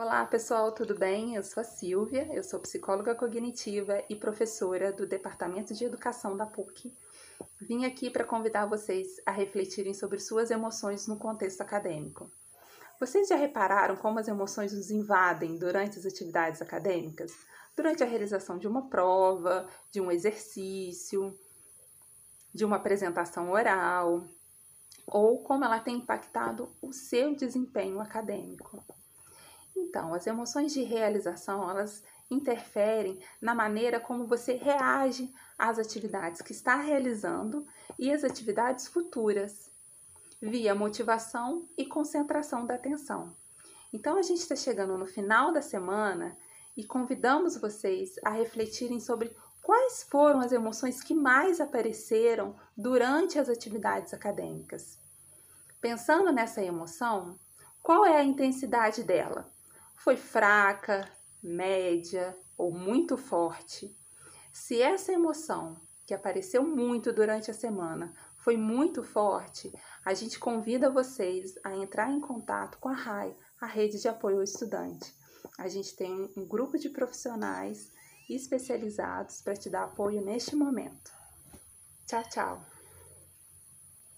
Olá pessoal, tudo bem? Eu sou a Silvia, eu sou psicóloga cognitiva e professora do Departamento de Educação da PUC. Vim aqui para convidar vocês a refletirem sobre suas emoções no contexto acadêmico. Vocês já repararam como as emoções nos invadem durante as atividades acadêmicas? Durante a realização de uma prova, de um exercício, de uma apresentação oral, ou como ela tem impactado o seu desempenho acadêmico. Então, as emoções de realização, elas interferem na maneira como você reage às atividades que está realizando e às atividades futuras, via motivação e concentração da atenção. Então, a gente está chegando no final da semana e convidamos vocês a refletirem sobre quais foram as emoções que mais apareceram durante as atividades acadêmicas. Pensando nessa emoção, qual é a intensidade dela? Foi fraca, média ou muito forte. Se essa emoção que apareceu muito durante a semana foi muito forte, a gente convida vocês a entrar em contato com a RAI, a Rede de Apoio ao Estudante. A gente tem um grupo de profissionais especializados para te dar apoio neste momento. Tchau, tchau!